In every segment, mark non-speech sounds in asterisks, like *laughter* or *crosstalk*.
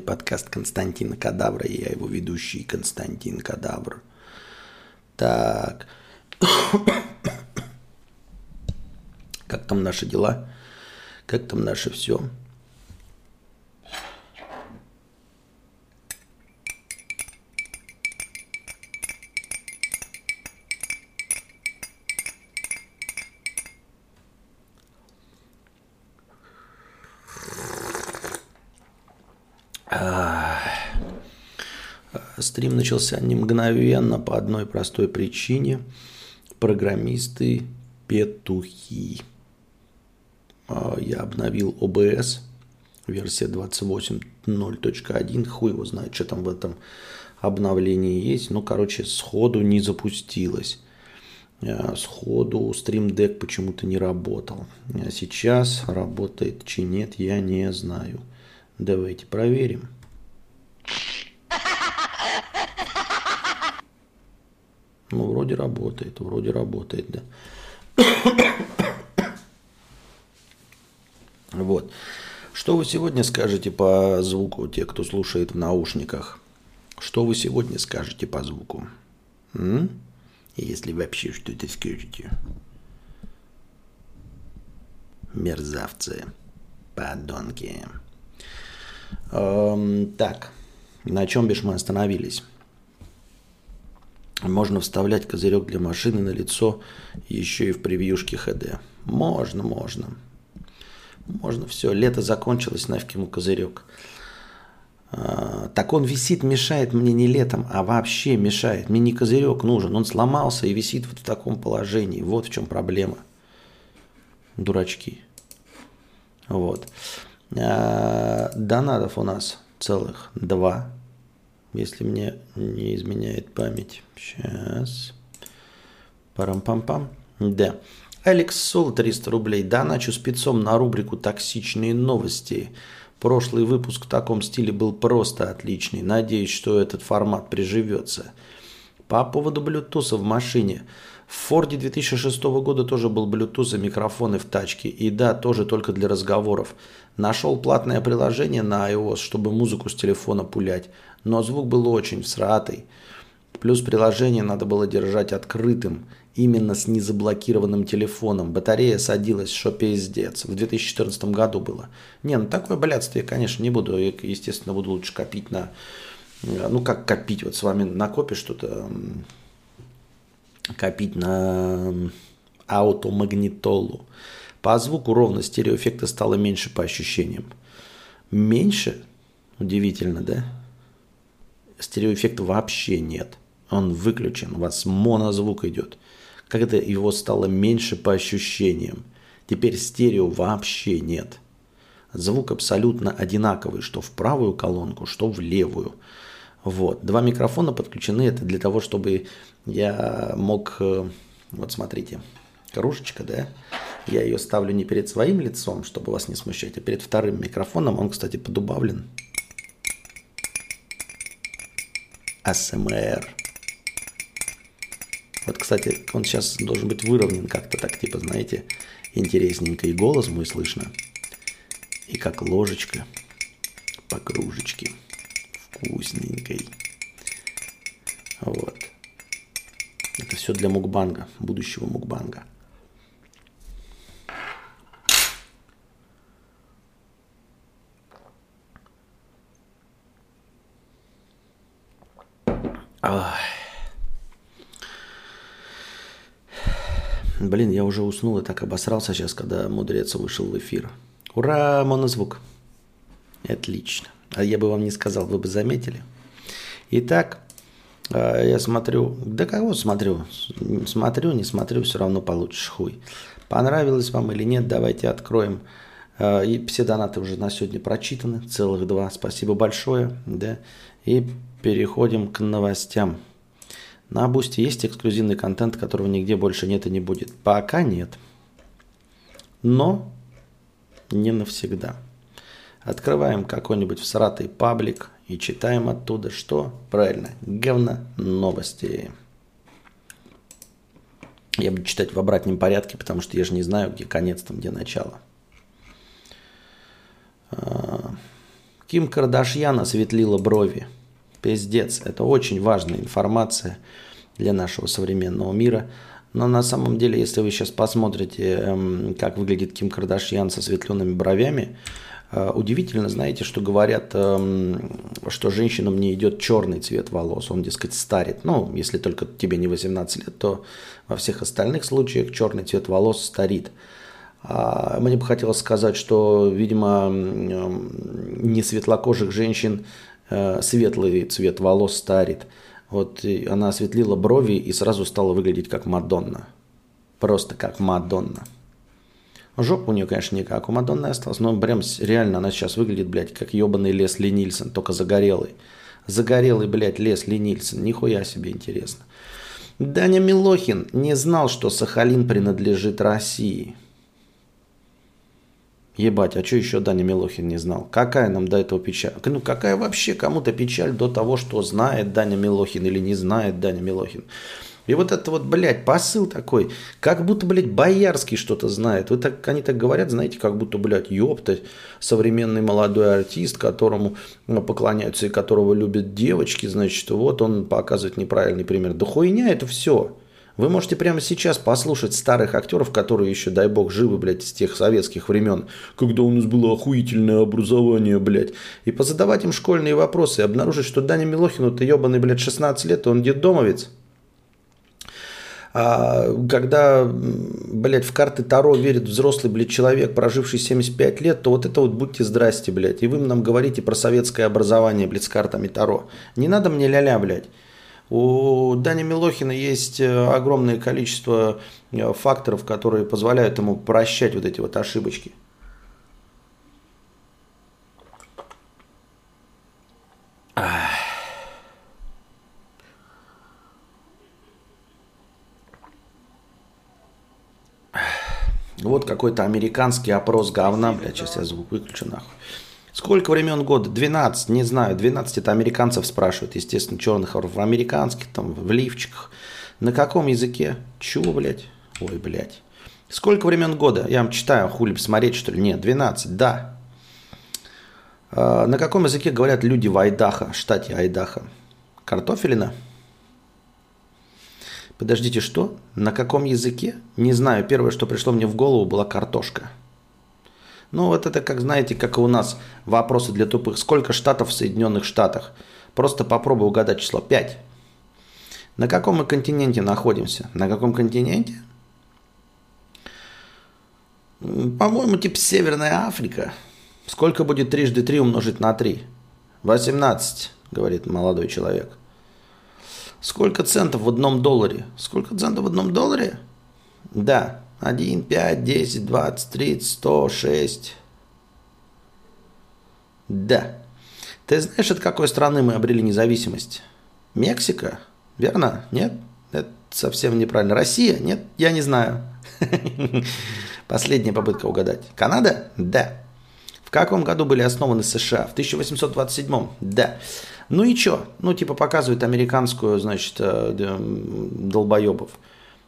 подкаст Константина Кадавра, и я его ведущий Константин Кадавр. Так. Как там наши дела? Как там наше все? Стрим начался не мгновенно по одной простой причине. Программисты петухи. А, я обновил OBS, версия 28.0.1. Хуй его знает, что там в этом обновлении есть. Ну, короче, сходу не запустилось. А, сходу Stream Deck почему-то не работал. А сейчас работает, чи нет, я не знаю. Давайте проверим. Ну, вроде работает, вроде работает, да. *coughs* Вот. Что вы сегодня скажете по звуку, те, кто слушает в наушниках? Что вы сегодня скажете по звуку? М? Если вообще что-то скажете. Мерзавцы. Подонки. Эм, так, на чем бишь мы остановились? Можно вставлять козырек для машины на лицо еще и в превьюшке HD. Можно, можно. Можно все. Лето закончилось, нафиг ему козырек. А, так он висит, мешает мне не летом, а вообще мешает. Мне не козырек нужен. Он сломался и висит вот в таком положении. Вот в чем проблема. Дурачки. Вот. А, донатов у нас целых два если мне не изменяет память. Сейчас. Парам-пам-пам. Да. Алекс Сол 300 рублей. Да, начу спецом на рубрику «Токсичные новости». Прошлый выпуск в таком стиле был просто отличный. Надеюсь, что этот формат приживется. По поводу Bluetooth в машине. В Форде 2006 года тоже был Bluetooth и микрофоны в тачке. И да, тоже только для разговоров. Нашел платное приложение на iOS, чтобы музыку с телефона пулять но звук был очень всратый. Плюс приложение надо было держать открытым, именно с незаблокированным телефоном. Батарея садилась, что пиздец. В 2014 году было. Не, ну такое блядство я, конечно, не буду. Я, естественно, буду лучше копить на... Ну, как копить? Вот с вами накопишь что-то... Копить на аутомагнитолу. По звуку ровно стереоэффекта стало меньше по ощущениям. Меньше? Удивительно, да? Стереоэффекта вообще нет. Он выключен, у вас монозвук идет. Когда его стало меньше по ощущениям. Теперь стерео вообще нет. Звук абсолютно одинаковый, что в правую колонку, что в левую. Вот. Два микрофона подключены. Это для того, чтобы я мог... Э, вот смотрите, кружечка, да? Я ее ставлю не перед своим лицом, чтобы вас не смущать, а перед вторым микрофоном. Он, кстати, подубавлен. АСМР. Вот, кстати, он сейчас должен быть выровнен как-то так, типа, знаете, интересненько. И голос мой слышно. И как ложечка по кружечке. Вкусненькой. Вот. Это все для мукбанга, будущего мукбанга. Блин, я уже уснул и так обосрался сейчас, когда мудрец вышел в эфир. Ура, монозвук. Отлично. А я бы вам не сказал, вы бы заметили. Итак, а, я смотрю, да кого смотрю? Смотрю, не смотрю, все равно получишь хуй. Понравилось вам или нет, давайте откроем. А, и все донаты уже на сегодня прочитаны, целых два. Спасибо большое. Да? И переходим к новостям. На Бусте есть эксклюзивный контент, которого нигде больше нет и не будет? Пока нет. Но не навсегда. Открываем какой-нибудь всратый паблик и читаем оттуда, что? Правильно, говно новости. Я буду читать в обратном порядке, потому что я же не знаю, где конец, там, где начало. А, Ким Кардашьян осветлила брови. Пиздец, это очень важная информация для нашего современного мира. Но на самом деле, если вы сейчас посмотрите, эм, как выглядит Ким Кардашьян со светленными бровями, э, удивительно, знаете, что говорят, эм, что женщинам не идет черный цвет волос, он, дескать, старит. Ну, если только тебе не 18 лет, то во всех остальных случаях черный цвет волос старит. А мне бы хотелось сказать, что, видимо, не светлокожих женщин э, светлый цвет волос старит. Вот она осветлила брови и сразу стала выглядеть как Мадонна. Просто как Мадонна. Жопа у нее, конечно, не как у Мадонны осталась, но прям реально она сейчас выглядит, блядь, как ебаный Лесли Нильсон, только загорелый. Загорелый, блядь, Лесли Нильсон. Нихуя себе интересно. Даня Милохин не знал, что Сахалин принадлежит России. Ебать, а что еще Даня Милохин не знал? Какая нам до этого печаль? Ну какая вообще кому-то печаль до того, что знает Даня Милохин или не знает Даня Милохин? И вот это вот, блядь, посыл такой, как будто, блядь, Боярский что-то знает. Вы так, они так говорят, знаете, как будто, блядь, ёпта, современный молодой артист, которому поклоняются и которого любят девочки, значит, вот он показывает неправильный пример. Да хуйня это все. Вы можете прямо сейчас послушать старых актеров, которые еще, дай бог, живы, блядь, с тех советских времен, когда у нас было охуительное образование, блядь, и позадавать им школьные вопросы и обнаружить, что Даня Милохину-то ебаный, блядь, 16 лет, он детдомовец. А когда, блядь, в карты Таро верит взрослый, блядь, человек, проживший 75 лет, то вот это вот будьте здрасте, блядь. И вы нам говорите про советское образование, блядь, с картами Таро. Не надо мне ля-ля, блядь. У Дани Милохина есть э, огромное количество э, факторов, которые позволяют ему прощать вот эти вот ошибочки. Вот какой-то американский опрос говна, блядь, сейчас я звук выключу нахуй. Сколько времен года? 12, не знаю. 12 это американцев спрашивают, естественно, черных, в американских, там, в лифчиках. На каком языке? Чего, блядь? Ой, блядь. Сколько времен года? Я вам читаю, хули смотреть, что ли? Нет, 12, да. А, на каком языке говорят люди в Айдахо, штате Айдахо? Картофелина? Подождите, что? На каком языке? Не знаю. Первое, что пришло мне в голову, была картошка. Ну, вот это, как знаете, как и у нас вопросы для тупых. Сколько штатов в Соединенных Штатах? Просто попробуй угадать число. 5. На каком мы континенте находимся? На каком континенте? По-моему, типа Северная Африка. Сколько будет трижды три умножить на 3? 18, говорит молодой человек. Сколько центов в одном долларе? Сколько центов в одном долларе? Да, 1, 5, 10, 20, 30, 100, 6. Да. Ты знаешь, от какой страны мы обрели независимость? Мексика? Верно? Нет? Это совсем неправильно. Россия? Нет? Я не знаю. *laughs* Последняя попытка угадать. Канада? Да. В каком году были основаны США? В 1827? Да. Ну и чё? Ну, типа показывают американскую, значит, э, долбоебов.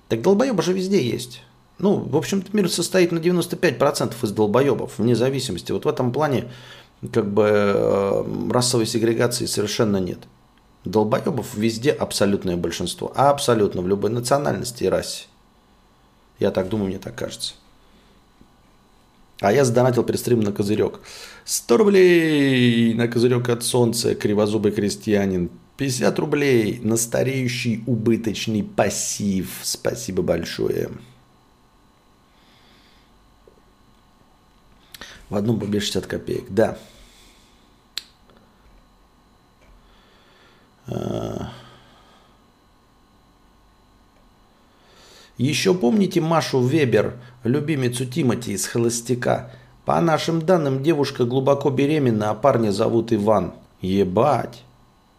Так долбоебы же везде есть. Ну, в общем-то, мир состоит на 95% из долбоебов, вне зависимости. Вот в этом плане как бы э, расовой сегрегации совершенно нет. Долбоебов везде абсолютное большинство. А абсолютно в любой национальности и расе. Я так думаю, мне так кажется. А я задонатил перед на козырек. 100 рублей на козырек от солнца, кривозубый крестьянин. 50 рублей на стареющий убыточный пассив. Спасибо большое. В одном рубле 60 копеек, да. А. Еще помните Машу Вебер, любимицу Тимати из «Холостяка»? По нашим данным, девушка глубоко беременна, а парня зовут Иван. Ебать.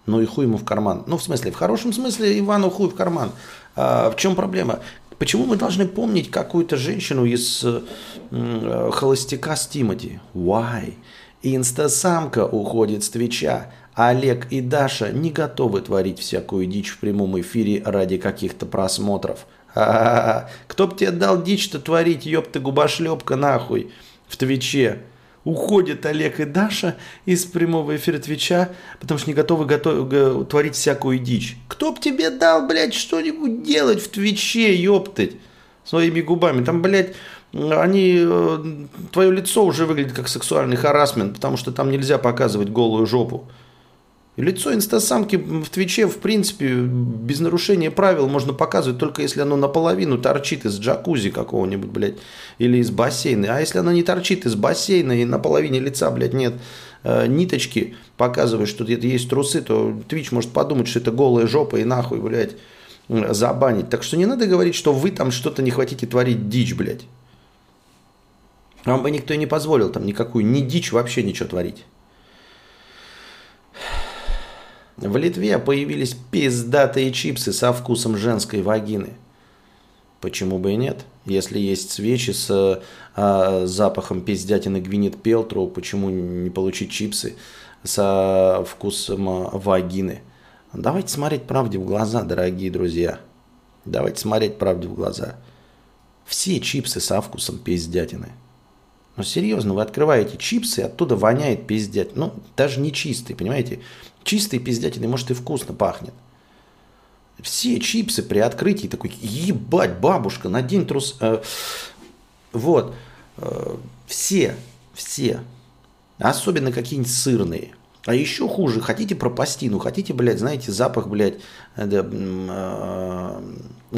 Ну и хуй ему в карман. Ну, в смысле, в хорошем смысле Ивану хуй в карман. А, в чем проблема? Почему мы должны помнить какую-то женщину из э, холостяка с Тимати? Why? Инстасамка уходит с Твича. Олег и Даша не готовы творить всякую дичь в прямом эфире ради каких-то просмотров. А-а-а. Кто б тебе дал дичь-то творить, ёпта губошлепка нахуй, в Твиче? Уходят Олег и Даша из прямого эфира Твича, потому что не готовы готов, творить всякую дичь. Кто б тебе дал, блядь, что-нибудь делать в Твиче, ёптать, своими губами? Там, блядь, они, э, твое лицо уже выглядит как сексуальный харасмент, потому что там нельзя показывать голую жопу. Лицо инстасамки в Твиче, в принципе, без нарушения правил можно показывать, только если оно наполовину торчит из джакузи какого-нибудь, блядь, или из бассейна. А если оно не торчит из бассейна и на половине лица, блядь, нет э, ниточки, показывает, что где-то есть трусы, то Твич может подумать, что это голая жопа и нахуй, блядь, забанить. Так что не надо говорить, что вы там что-то не хотите творить дичь, блядь. Вам бы никто и не позволил там никакую, ни дичь вообще ничего творить. В Литве появились пиздатые чипсы со вкусом женской вагины. Почему бы и нет? Если есть свечи с а, запахом пиздятины Гвинет Пелтроу, почему не получить чипсы со вкусом а, вагины? Давайте смотреть правде в глаза, дорогие друзья. Давайте смотреть правде в глаза. Все чипсы со вкусом пиздятины. Ну серьезно, вы открываете чипсы, оттуда воняет пиздять. Ну, даже не чистый, понимаете? Чистый пиздятины, может, и вкусно пахнет. Все чипсы при открытии такой, ебать, бабушка, надень трус. Э, вот. Э, все, все. Особенно какие-нибудь сырные. А еще хуже, хотите пропастину, хотите, блядь, знаете, запах, блядь, э, э,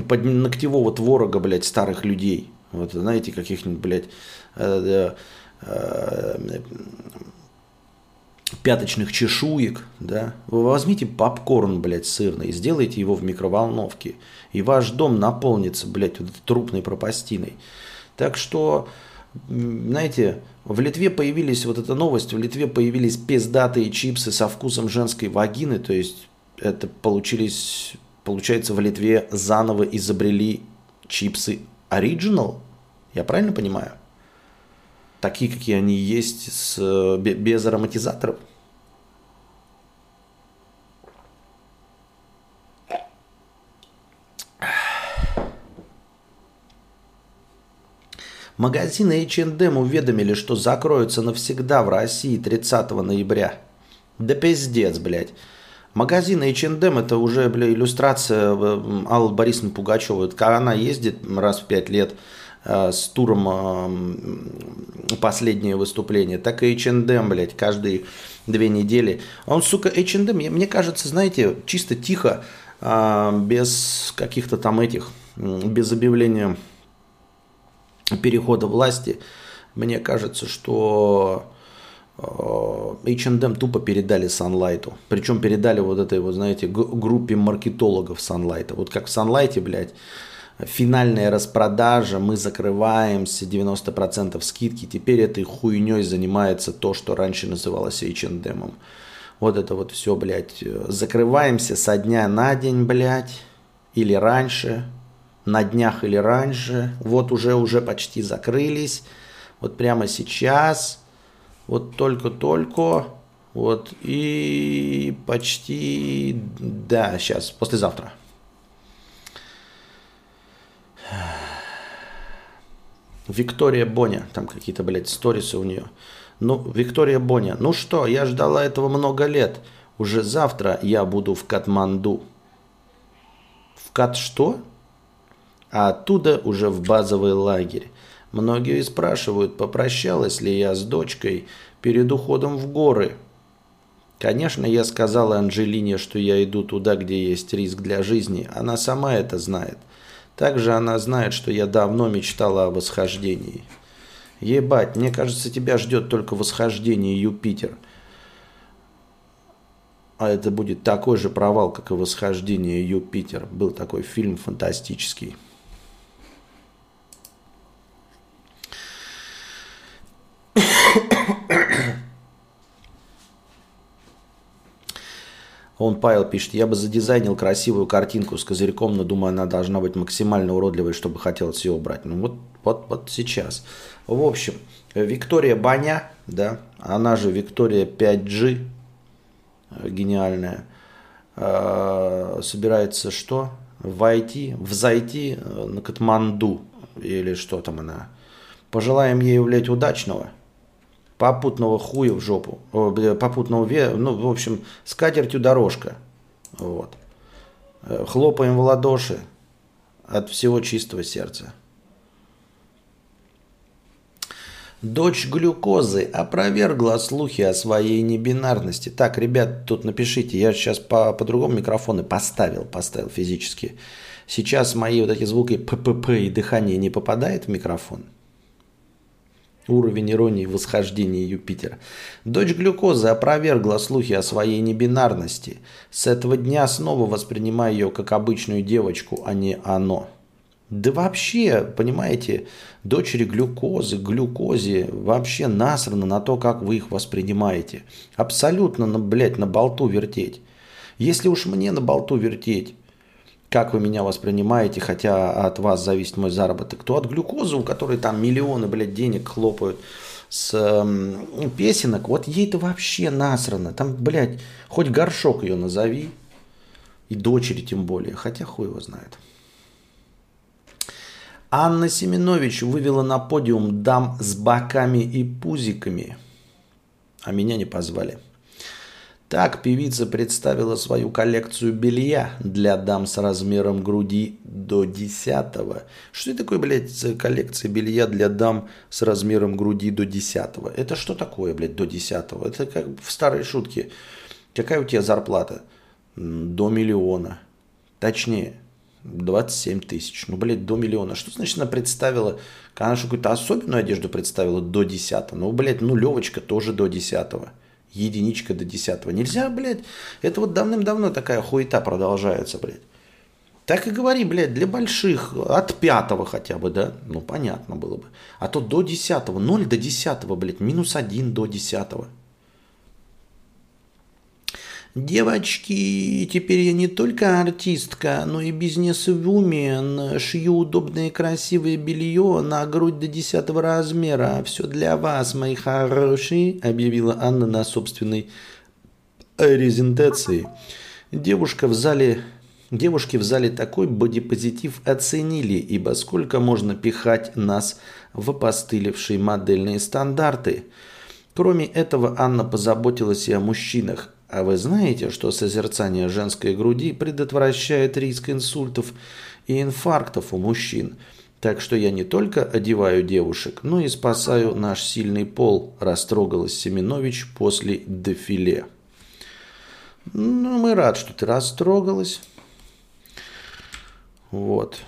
под ногтевого творога, блядь, старых людей. Вот, знаете, каких-нибудь, блядь, э, э, пяточных чешуек, да, вы возьмите попкорн, блядь, сырный, сделайте его в микроволновке, и ваш дом наполнится, блядь, вот трупной пропастиной. Так что, знаете, в Литве появились, вот эта новость, в Литве появились пиздатые чипсы со вкусом женской вагины, то есть это получились, получается, в Литве заново изобрели чипсы Original, я правильно понимаю? Такие, какие они есть, с, без ароматизаторов. Магазины H&M уведомили, что закроются навсегда в России 30 ноября. Да пиздец, блядь. Магазин H&M это уже, бля, иллюстрация э, Аллы Борисовны Пугачевой. Когда она ездит раз в пять лет э, с туром э, последнее выступление, так и H&M, блядь, каждые две недели. Он, сука, H&M, мне кажется, знаете, чисто тихо, без каких-то там этих, без объявления перехода власти, мне кажется, что H&M тупо передали Sunlight. Причем передали вот этой вот, знаете, группе маркетологов Sunlight. Вот как в Sunlight, блядь, финальная распродажа, мы закрываемся, 90% скидки. Теперь этой хуйней занимается то, что раньше называлось H&M. Вот это вот все, блядь, закрываемся со дня на день, блядь, или раньше, на днях или раньше. Вот уже, уже почти закрылись. Вот прямо сейчас – вот только-только, вот, и почти, да, сейчас, послезавтра. Виктория Боня, там какие-то, блядь, сторисы у нее. Ну, Виктория Боня, ну что, я ждала этого много лет. Уже завтра я буду в Катманду. В Кат что? А оттуда уже в базовый лагерь. Многие спрашивают, попрощалась ли я с дочкой перед уходом в горы. Конечно, я сказала Анжелине, что я иду туда, где есть риск для жизни. Она сама это знает. Также она знает, что я давно мечтала о восхождении. Ебать, мне кажется, тебя ждет только восхождение Юпитер. А это будет такой же провал, как и восхождение Юпитер. Был такой фильм фантастический. Он, Павел, пишет, я бы задизайнил красивую картинку с козырьком, но думаю, она должна быть максимально уродливой, чтобы хотелось ее убрать. Ну вот, вот, вот сейчас. В общем, Виктория Баня, да, она же Виктория 5G, э, гениальная, э, собирается что? Войти, взойти э, на Катманду, или что там она. Пожелаем ей, блядь, удачного. Попутного хуя в жопу, попутного, ну, в общем, с катертью дорожка. Вот. Э, хлопаем в ладоши от всего чистого сердца. Дочь глюкозы опровергла слухи о своей небинарности. Так, ребят, тут напишите, я сейчас по, по другому микрофону поставил, поставил физически. Сейчас мои вот эти звуки ППП и дыхание не попадает в микрофон. Уровень иронии восхождения Юпитера. Дочь глюкозы опровергла слухи о своей небинарности. С этого дня снова воспринимаю ее как обычную девочку, а не оно. Да вообще, понимаете, дочери глюкозы, глюкозе вообще насрано на то, как вы их воспринимаете. Абсолютно, на, блядь, на болту вертеть. Если уж мне на болту вертеть, как вы меня воспринимаете, хотя от вас зависит мой заработок, то от глюкозы, у которой там миллионы, блядь, денег хлопают с э, песенок, вот ей-то вообще насрано. Там, блядь, хоть горшок ее назови, и дочери тем более, хотя хуй его знает. Анна Семенович вывела на подиум дам с боками и пузиками, а меня не позвали. Так певица представила свою коллекцию белья для дам с размером груди до 10. Что это такое, блядь, коллекция белья для дам с размером груди до 10? Это что такое, блядь, до 10? Это как в старой шутке. Какая у тебя зарплата? До миллиона. Точнее, 27 тысяч. Ну, блядь, до миллиона. Что значит она представила? Она что, какую-то особенную одежду представила до 10. Ну, блядь, ну, Левочка тоже до 10. Единичка до 10. Нельзя, блядь. Это вот давным-давно такая хуета продолжается, блядь. Так и говори, блядь, для больших, от пятого хотя бы, да? Ну, понятно было бы. А то до десятого, 0 до десятого, блядь, минус один до десятого. Девочки, теперь я не только артистка, но и бизнес-вумен. Шью удобное и красивое белье на грудь до десятого размера. Все для вас, мои хорошие, объявила Анна на собственной презентации. Девушка в зале Девушки в зале такой бодипозитив оценили, ибо сколько можно пихать нас в опостылевшие модельные стандарты. Кроме этого, Анна позаботилась и о мужчинах. А вы знаете, что созерцание женской груди предотвращает риск инсультов и инфарктов у мужчин? Так что я не только одеваю девушек, но и спасаю наш сильный пол, растрогалась Семенович после дефиле. Ну, мы рад, что ты растрогалась. Вот.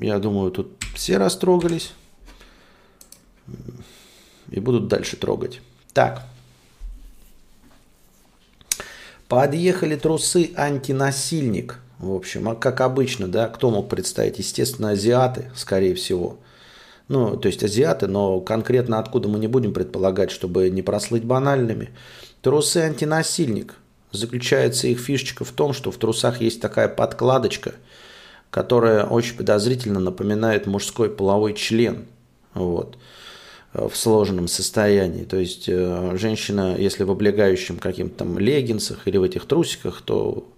Я думаю, тут все растрогались. И будут дальше трогать. Так. Подъехали трусы антинасильник. В общем, а как обычно, да, кто мог представить? Естественно, азиаты, скорее всего. Ну, то есть азиаты, но конкретно откуда мы не будем предполагать, чтобы не прослыть банальными. Трусы антинасильник. Заключается их фишечка в том, что в трусах есть такая подкладочка, которая очень подозрительно напоминает мужской половой член. Вот в сложенном состоянии. То есть э, женщина, если в облегающем каким-то там леггинсах или в этих трусиках, то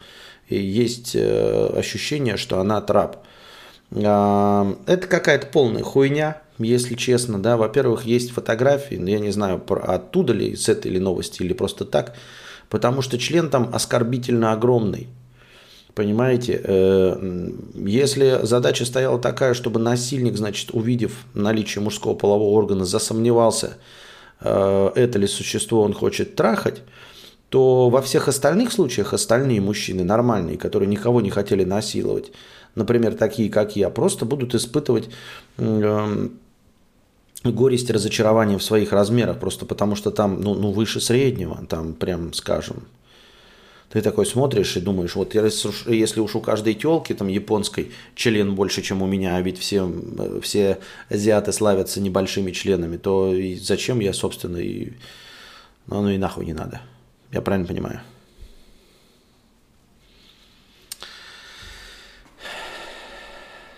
есть э, ощущение, что она трап. А, это какая-то полная хуйня, если честно, да. Во-первых, есть фотографии, но я не знаю, оттуда ли, с этой или новости, или просто так, потому что член там оскорбительно огромный. Понимаете, э, если задача стояла такая, чтобы насильник, значит, увидев наличие мужского полового органа, засомневался, э, это ли существо он хочет трахать, то во всех остальных случаях остальные мужчины нормальные, которые никого не хотели насиловать, например, такие, как я, просто будут испытывать э, горесть и разочарование в своих размерах, просто потому что там ну, ну, выше среднего, там прям, скажем, ты такой смотришь и думаешь, вот если уж у каждой телки там японской член больше, чем у меня, а ведь все, все азиаты славятся небольшими членами, то и зачем я, собственно, и... Ну, ну и нахуй не надо. Я правильно понимаю?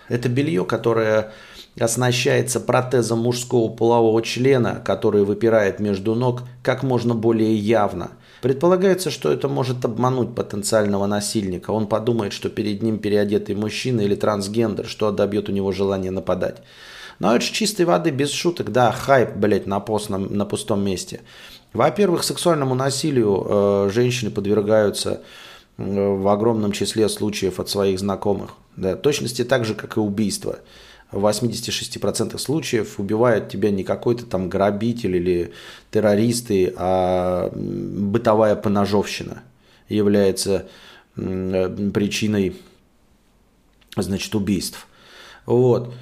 Это белье, которое оснащается протезом мужского полового члена, который выпирает между ног как можно более явно – Предполагается, что это может обмануть потенциального насильника. Он подумает, что перед ним переодетый мужчина или трансгендер, что добьет у него желание нападать. Но это же чистой воды, без шуток, да, хайп, блядь, на, пост, на, на пустом месте. Во-первых, сексуальному насилию э, женщины подвергаются э, в огромном числе случаев от своих знакомых. Да, точности так же, как и убийство. В 86% случаев убивает тебя не какой-то там грабитель или террористы, а бытовая поножовщина является причиной значит, убийств. Вот.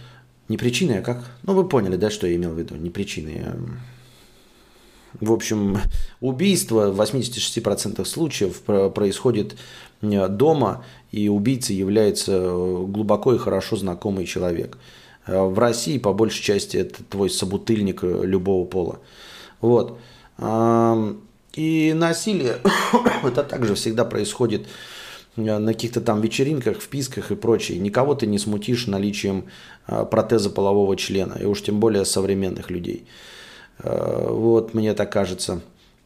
Не причиной, а как? Ну, вы поняли, да, что я имел в виду? Не причиной, а в общем, убийство в 86% случаев происходит э, дома, и убийцей является э, глубоко и хорошо знакомый человек. Э, в России, по большей части, это твой собутыльник любого пола. Вот. И насилие, *coughs* это также всегда происходит на каких-то там вечеринках, вписках и прочее. Никого ты не смутишь наличием протеза полового члена, и уж тем более современных людей. Э, вот, мне так кажется.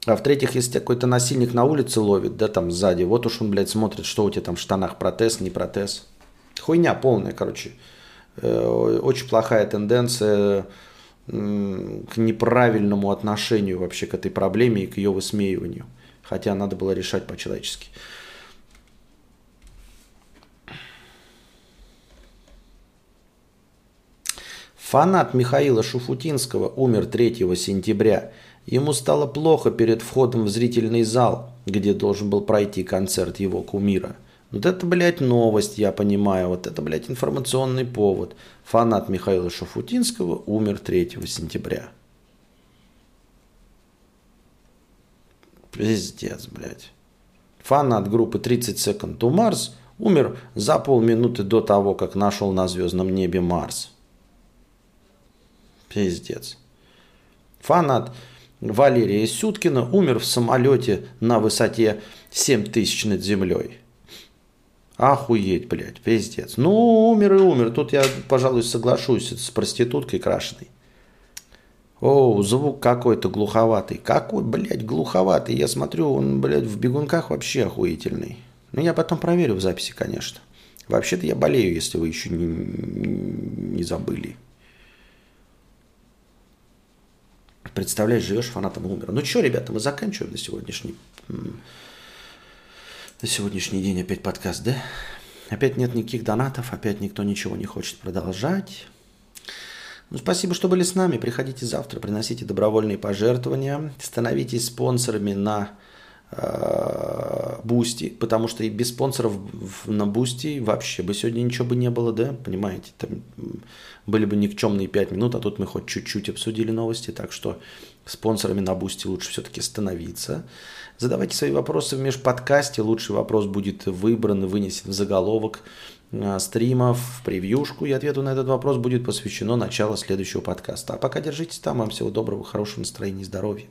А в-третьих, если какой-то насильник на улице ловит, да, там сзади, вот уж он, блядь, смотрит, что у тебя там в штанах, протез, не протез. Хуйня полная, короче. Э, очень плохая тенденция к неправильному отношению вообще к этой проблеме и к ее высмеиванию. Хотя надо было решать по-человечески. Фанат Михаила Шуфутинского умер 3 сентября. Ему стало плохо перед входом в зрительный зал, где должен был пройти концерт его кумира. Вот это, блядь, новость, я понимаю. Вот это, блядь, информационный повод. Фанат Михаила Шафутинского умер 3 сентября. Пиздец, блядь. Фанат группы 30 Second to Mars умер за полминуты до того, как нашел на звездном небе Марс. Пиздец. Фанат Валерия Сюткина умер в самолете на высоте 7000 над землей. Охуеть, блядь, пиздец. Ну, умер и умер. Тут я, пожалуй, соглашусь с проституткой крашеной. О, звук какой-то глуховатый. Какой, блядь, глуховатый. Я смотрю, он, блядь, в бегунках вообще охуительный. Ну, я потом проверю в записи, конечно. Вообще-то я болею, если вы еще не, не забыли. Представляешь, живешь фанатом умер. Ну что, ребята, мы заканчиваем на сегодняшний, на сегодняшний день опять подкаст, да? Опять нет никаких донатов, опять никто ничего не хочет продолжать. Ну, спасибо, что были с нами. Приходите завтра, приносите добровольные пожертвования, становитесь спонсорами на Бусти, потому что и без спонсоров на Бусти вообще бы сегодня ничего бы не было, да, понимаете, там были бы никчемные 5 минут, а тут мы хоть чуть-чуть обсудили новости, так что спонсорами на Бусти лучше все-таки становиться. Задавайте свои вопросы в межподкасте, лучший вопрос будет выбран и вынесен в заголовок а, стримов, в превьюшку, и ответу на этот вопрос будет посвящено начало следующего подкаста. А пока держитесь там, вам всего доброго, хорошего настроения и здоровья.